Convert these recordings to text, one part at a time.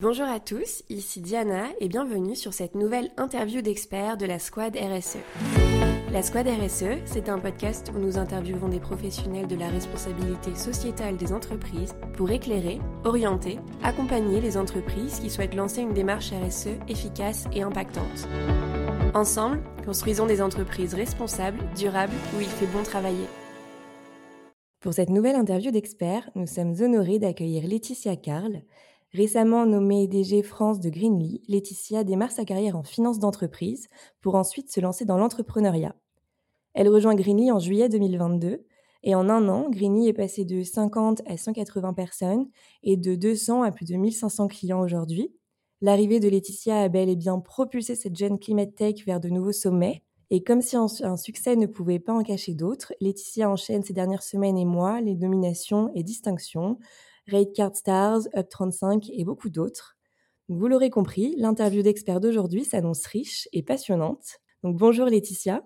Bonjour à tous, ici Diana et bienvenue sur cette nouvelle interview d'experts de la Squad RSE. La Squad RSE, c'est un podcast où nous interviewons des professionnels de la responsabilité sociétale des entreprises pour éclairer, orienter, accompagner les entreprises qui souhaitent lancer une démarche RSE efficace et impactante. Ensemble, construisons des entreprises responsables, durables, où il fait bon travailler. Pour cette nouvelle interview d'experts, nous sommes honorés d'accueillir Laetitia Carl, Récemment nommée DG France de Greenly, Laetitia démarre sa carrière en finance d'entreprise pour ensuite se lancer dans l'entrepreneuriat. Elle rejoint Greenly en juillet 2022 et en un an, Greenly est passé de 50 à 180 personnes et de 200 à plus de 1500 clients aujourd'hui. L'arrivée de Laetitia a bel et bien propulsé cette jeune climate tech vers de nouveaux sommets. Et comme si un succès ne pouvait pas en cacher d'autres, Laetitia enchaîne ces dernières semaines et mois les nominations et distinctions Rate Card Stars, Up35 et beaucoup d'autres. Vous l'aurez compris, l'interview d'experts d'aujourd'hui s'annonce riche et passionnante. Donc bonjour Laetitia.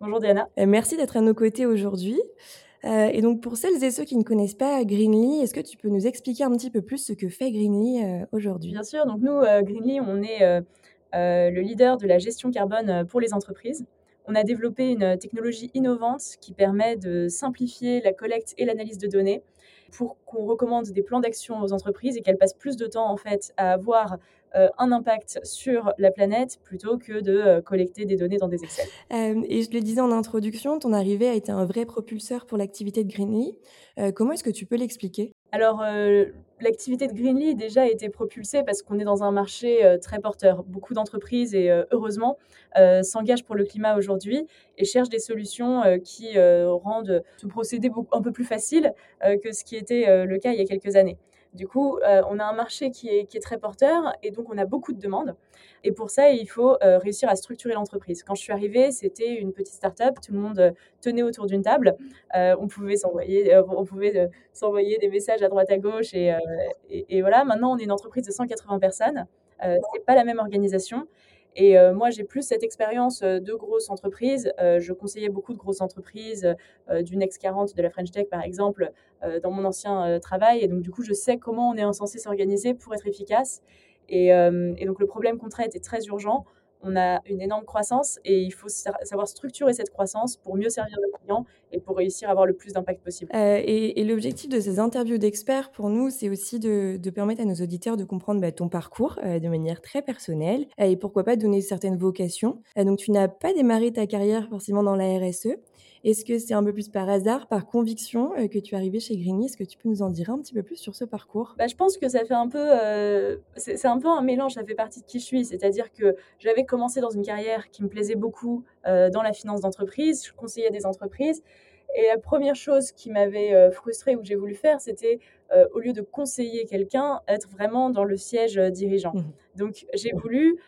Bonjour Diana. Euh, merci d'être à nos côtés aujourd'hui. Euh, et donc pour celles et ceux qui ne connaissent pas Greenly, est-ce que tu peux nous expliquer un petit peu plus ce que fait Greenly euh, aujourd'hui? Bien sûr, donc nous, Greenly, on est le leader de la gestion carbone pour les entreprises. On a développé une technologie innovante qui permet de simplifier la collecte et l'analyse de données pour qu'on recommande des plans d'action aux entreprises et qu'elles passent plus de temps en fait à avoir euh, un impact sur la planète plutôt que de euh, collecter des données dans des Excel. Euh, et je le disais en introduction, ton arrivée a été un vrai propulseur pour l'activité de Greenly. comment est-ce que tu peux l'expliquer? Alors, l'activité de Greenly déjà a été propulsée parce qu'on est dans un marché très porteur. Beaucoup d'entreprises, et heureusement, s'engagent pour le climat aujourd'hui et cherchent des solutions qui rendent ce procédé un peu plus facile que ce qui était le cas il y a quelques années. Du coup, euh, on a un marché qui est, très porteur et donc on a beaucoup de demandes. Et pour ça, il faut euh, réussir à structurer l'entreprise. Quand je suis arrivée, c'était une petite start-up, tout le monde euh, tenait autour d'une table. on pouvait s'envoyer, des messages à droite à gauche et, voilà. Maintenant, on est une entreprise de 180 personnes. c'est pas la même organisation. Et euh, moi, j'ai plus cette expérience euh, de grosses entreprises. Euh, je conseillais beaucoup de grosses entreprises, du Next 40, de la French Tech par exemple, dans mon ancien travail. Et donc, du coup, je sais comment on est censé s'organiser pour être efficace. Et, et, donc, le problème qu'on traite est très urgent on a une énorme croissance et il faut savoir structurer cette croissance pour mieux servir nos clients et pour réussir à avoir le plus d'impact possible. Euh, et, l'objectif de ces interviews d'experts pour nous, c'est aussi de, permettre à nos auditeurs de comprendre bah, ton parcours euh, de manière très personnelle euh, et pourquoi pas donner certaines vocations. donc tu n'as pas démarré ta carrière forcément dans la RSE. Est-ce que c'est un peu plus par hasard, par conviction que tu es arrivé chez Grigny? Est-ce que tu peux nous en dire un petit peu plus sur ce parcours? Bah, Je pense que ça fait un peu, c'est un peu un mélange, ça fait partie de qui je suis. C'est-à-dire que j'avais commencé dans une carrière qui me plaisait beaucoup dans la finance d'entreprise, je conseillais des entreprises. Et la première chose qui m'avait euh, frustrée ou que j'ai voulu faire, c'était au lieu de conseiller quelqu'un, être vraiment dans le siège dirigeant. Mmh. Donc j'ai voulu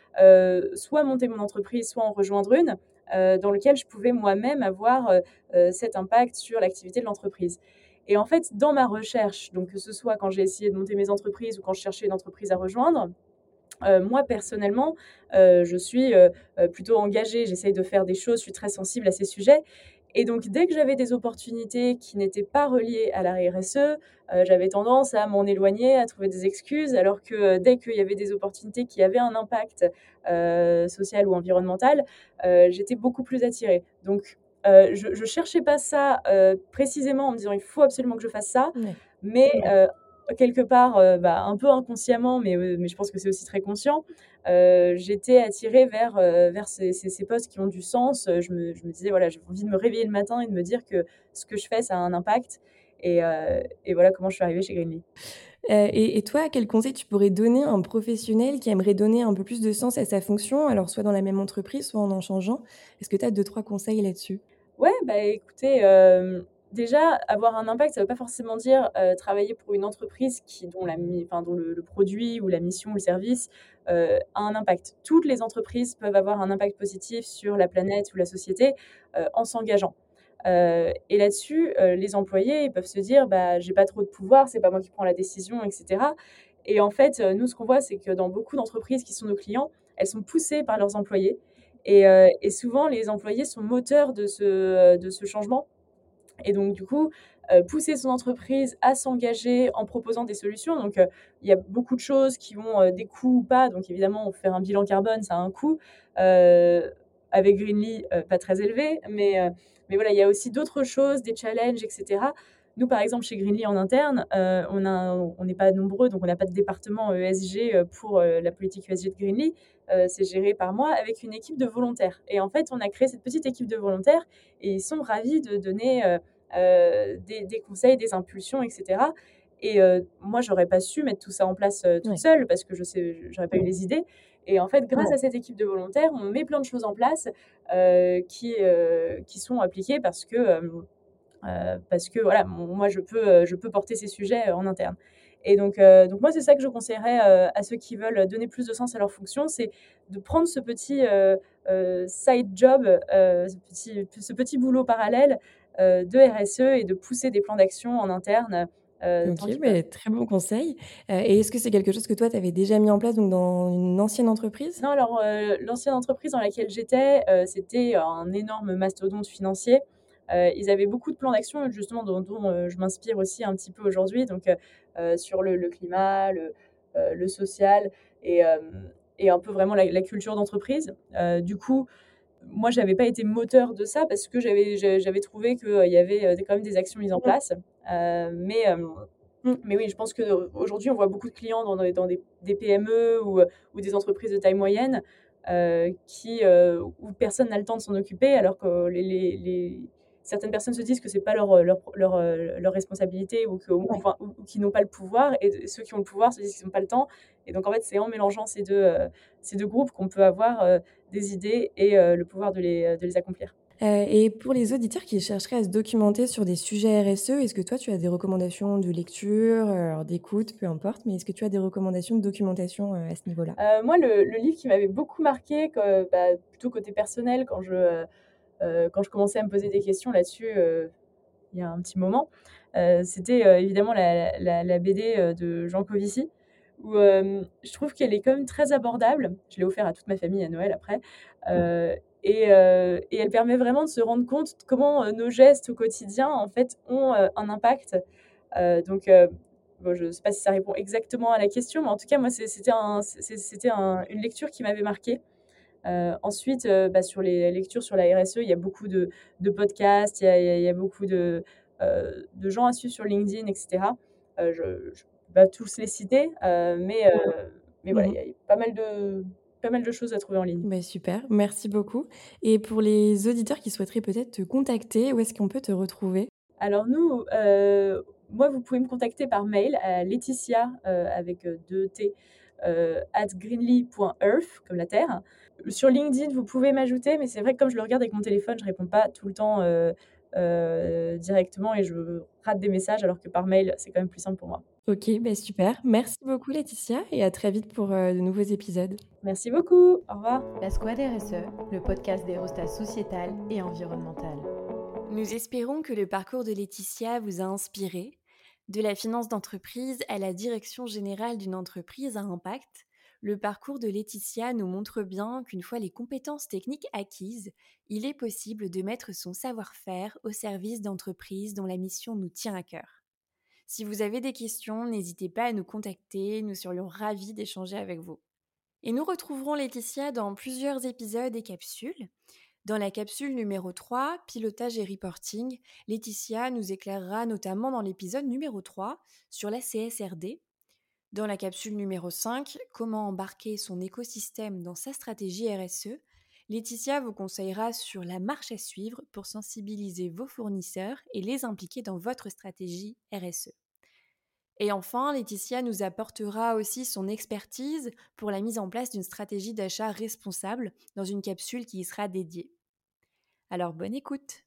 soit monter mon entreprise, soit en rejoindre une. Euh, dans lequel je pouvais moi-même avoir euh, euh, cet impact sur l'activité de l'entreprise. Et en fait, dans ma recherche, donc que ce soit quand j'ai essayé de monter mes entreprises ou quand je cherchais une entreprise à rejoindre, moi personnellement, je suis plutôt engagée, j'essaye de faire des choses, je suis très sensible à ces sujets. Et donc, dès que j'avais des opportunités qui n'étaient pas reliées à la RSE, euh, j'avais tendance à m'en éloigner, à trouver des excuses, alors que euh, dès qu'il y avait des opportunités qui avaient un impact euh, social ou environnemental, j'étais beaucoup plus attirée. Donc, je ne cherchais pas ça précisément en me disant il faut absolument que je fasse ça, mais quelque part, euh, bah, un peu inconsciemment, mais, euh, mais je pense que c'est aussi très conscient, euh, j'étais attirée vers, vers ces, ces, postes qui ont du sens. Je me, je me disais, voilà, j'ai envie de me réveiller le matin et de me dire que ce que je fais, ça a un impact. Et, et voilà comment je suis arrivée chez Greenly. et, et, toi, quel conseil tu pourrais donner à un professionnel qui aimerait donner un peu plus de sens à sa fonction, alors soit dans la même entreprise, soit en en changeant? Est-ce que tu as deux, trois conseils là-dessus? Ouais, bah écoutez, déjà, avoir un impact, ça ne veut pas forcément dire euh, travailler pour une entreprise qui, dont, le, produit ou la mission ou le service euh, a un impact. Toutes les entreprises peuvent avoir un impact positif sur la planète ou la société euh, en s'engageant. et là-dessus, les employés peuvent se dire bah, j'ai pas trop de pouvoir, c'est pas moi qui prends la décision, etc. Et en fait, nous, ce qu'on voit, c'est que dans beaucoup d'entreprises qui sont nos clients, elles sont poussées par leurs employés. Et, souvent, les employés sont moteurs de ce changement et donc, du coup, pousser son entreprise à s'engager en proposant des solutions. Donc, il y a beaucoup de choses qui ont des coûts ou pas. Donc, évidemment, faire un bilan carbone, ça a un coût. avec Greenly, pas très élevé. Mais, mais voilà, il y a aussi d'autres choses, des challenges, etc. Nous, par exemple, chez Greenly en interne, on n'est pas nombreux, donc on n'a pas de département ESG pour la politique ESG de Greenly. c'est géré par moi avec une équipe de volontaires. Et en fait, on a créé cette petite équipe de volontaires et ils sont ravis de donner euh, des, conseils, des impulsions, etc. Et euh, moi, j'aurais pas su mettre tout ça en place euh, toute seule parce que je sais, j'aurais pas eu les idées. Et en fait, grâce à cette équipe de volontaires, on met plein de choses en place qui, qui sont appliquées parce que, parce que voilà, moi, je peux, je peux porter ces sujets en interne. Et donc, donc moi, c'est ça que je conseillerais à ceux qui veulent donner plus de sens à leur fonction, c'est de prendre ce petit side job, ce, petit, ce petit boulot parallèle euh, de RSE et de pousser des plans d'action en interne. Euh, ok, mais très bon conseil. Euh, et est-ce que c'est quelque chose que toi, tu avais déjà mis en place donc dans une ancienne entreprise? Non, alors l'ancienne entreprise dans laquelle j'étais, c'était un énorme mastodonte financier. Ils avaient beaucoup de plans d'action, justement, dont, je m'inspire aussi un petit peu aujourd'hui, donc sur le, climat, le, social et, et, un peu vraiment la, la culture d'entreprise. du coup, moi, je n'avais pas été moteur de ça parce que j'avais, trouvé qu'il y avait euh, quand même des actions mises en place. Euh, mais, euh, mmh. mais oui, je pense qu'aujourd'hui, on voit beaucoup de clients dans, dans des, des, PME ou, ou, des entreprises de taille moyenne qui, où personne n'a le temps de s'en occuper alors que les, les, certaines personnes se disent que c'est pas leur, leur, leur, leur, responsabilité ou, que, ou, qui n'ont pas le pouvoir et ceux qui ont le pouvoir se disent qu'ils n'ont pas le temps. Et donc en fait, c'est en mélangeant ces deux, ces deux groupes qu'on peut avoir des idées et euh, le pouvoir de les, euh, de les accomplir. Euh, et pour les auditeurs qui chercheraient à se documenter sur des sujets RSE, est-ce que toi tu as des recommandations de lecture, d'écoute, peu importe, mais est-ce que tu as des recommandations de documentation à ce niveau-là? Moi, le, livre qui m'avait beaucoup marqué, bah, plutôt côté personnel, quand je, quand je commençais à me poser des questions là-dessus, il y a un petit moment, c'était évidemment la, BD de Jean Covici où je trouve qu'elle est quand même très abordable. Je l'ai offert à toute ma famille à Noël après. Et, elle permet vraiment de se rendre compte de comment nos gestes au quotidien en fait ont un impact. donc je ne sais pas si ça répond exactement à la question, mais en tout cas moi c'était un, c'était une lecture qui m'avait marqué. ensuite, bah, sur les lectures sur la RSE, il y a beaucoup de, de podcasts, il y, a, il y a, beaucoup de, de gens à suivre sur LinkedIn, etc. je pas tous les citer, euh, mais, euh, mais voilà, mmh il y a pas mal de pas mal de choses à trouver en ligne. Bah, super, merci beaucoup. Et pour les auditeurs qui souhaiteraient peut-être te contacter, où est-ce qu'on peut te retrouver? Alors nous, euh, moi, vous pouvez me contacter par mail à Laetitia avec deux T at greenly.earth comme la terre. Sur LinkedIn, vous pouvez m'ajouter, mais c'est vrai que comme je le regarde avec mon téléphone, je réponds pas tout le temps directement et je rate des messages, alors que par mail, c'est quand même plus simple pour moi. Ok, bah super. Merci beaucoup Laetitia et à très vite pour euh, de nouveaux épisodes. Merci beaucoup. Au revoir. La Squad RSE, le podcast des rostas sociétal et environnemental. Nous espérons que le parcours de Laetitia vous a inspiré. De la finance d'entreprise à la direction générale d'une entreprise à impact, le parcours de Laetitia nous montre bien qu'une fois les compétences techniques acquises, il est possible de mettre son savoir-faire au service d'entreprises dont la mission nous tient à cœur. Si vous avez des questions, n'hésitez pas à nous contacter, nous serions ravis d'échanger avec vous. Et nous retrouverons Laetitia dans plusieurs épisodes et capsules. Dans la capsule numéro 3, Pilotage et Reporting, Laetitia nous éclairera notamment dans l'épisode numéro 3 sur la CSRD. Dans la capsule numéro 5, Comment embarquer son écosystème dans sa stratégie RSE, Laetitia vous conseillera sur la marche à suivre pour sensibiliser vos fournisseurs et les impliquer dans votre stratégie RSE. Et enfin, Laetitia nous apportera aussi son expertise pour la mise en place d'une stratégie d'achat responsable dans une capsule qui y sera dédiée. Alors bonne écoute